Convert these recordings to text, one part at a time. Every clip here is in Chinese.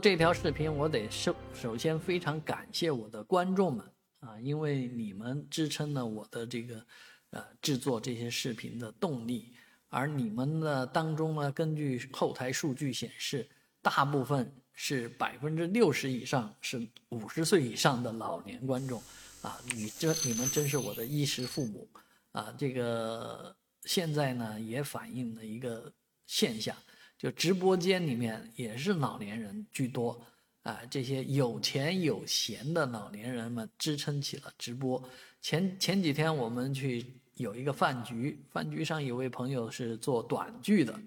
这条视频我得首首先非常感谢我的观众们啊，因为你们支撑了我的这个呃制作这些视频的动力，而你们的当中呢，根据后台数据显示，大部分是百分之六十以上是五十岁以上的老年观众啊，你这你们真是我的衣食父母啊，这个现在呢也反映了一个现象。就直播间里面也是老年人居多，啊，这些有钱有闲的老年人们支撑起了直播。前前几天我们去有一个饭局，饭局上有位朋友是做短剧的，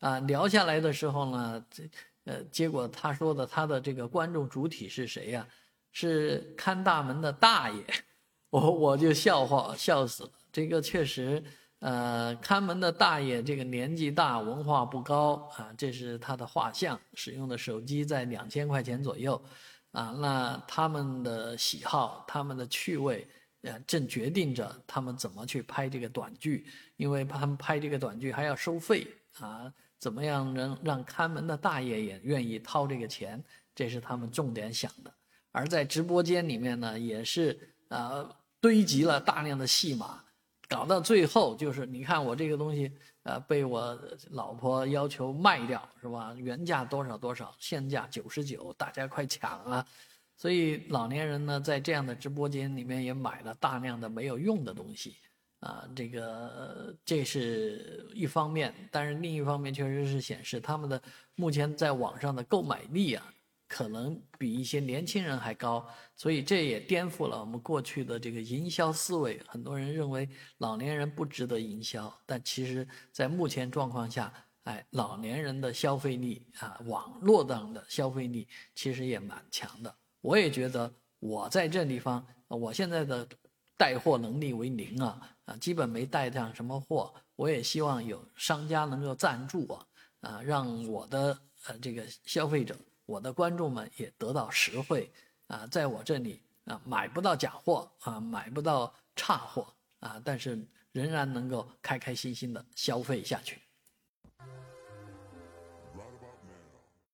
啊，聊下来的时候呢，这呃，结果他说的他的这个观众主体是谁呀？是看大门的大爷，我我就笑话笑死了，这个确实。呃，看门的大爷这个年纪大，文化不高啊，这是他的画像，使用的手机在两千块钱左右，啊，那他们的喜好、他们的趣味，呃，正决定着他们怎么去拍这个短剧，因为他们拍这个短剧还要收费啊，怎么样能让看门的大爷也愿意掏这个钱，这是他们重点想的。而在直播间里面呢，也是啊，堆积了大量的戏码。搞到最后就是，你看我这个东西，呃，被我老婆要求卖掉，是吧？原价多少多少，现价九十九，大家快抢啊！所以老年人呢，在这样的直播间里面也买了大量的没有用的东西，啊，这个这是一方面，但是另一方面确实是显示他们的目前在网上的购买力啊。可能比一些年轻人还高，所以这也颠覆了我们过去的这个营销思维。很多人认为老年人不值得营销，但其实，在目前状况下，哎，老年人的消费力啊，网络上的消费力其实也蛮强的。我也觉得，我在这地方，我现在的带货能力为零啊，啊，基本没带上什么货。我也希望有商家能够赞助我，啊，让我的呃这个消费者。我的观众们也得到实惠，啊，在我这里啊买不到假货啊，买不到差货啊，但是仍然能够开开心心的消费下去。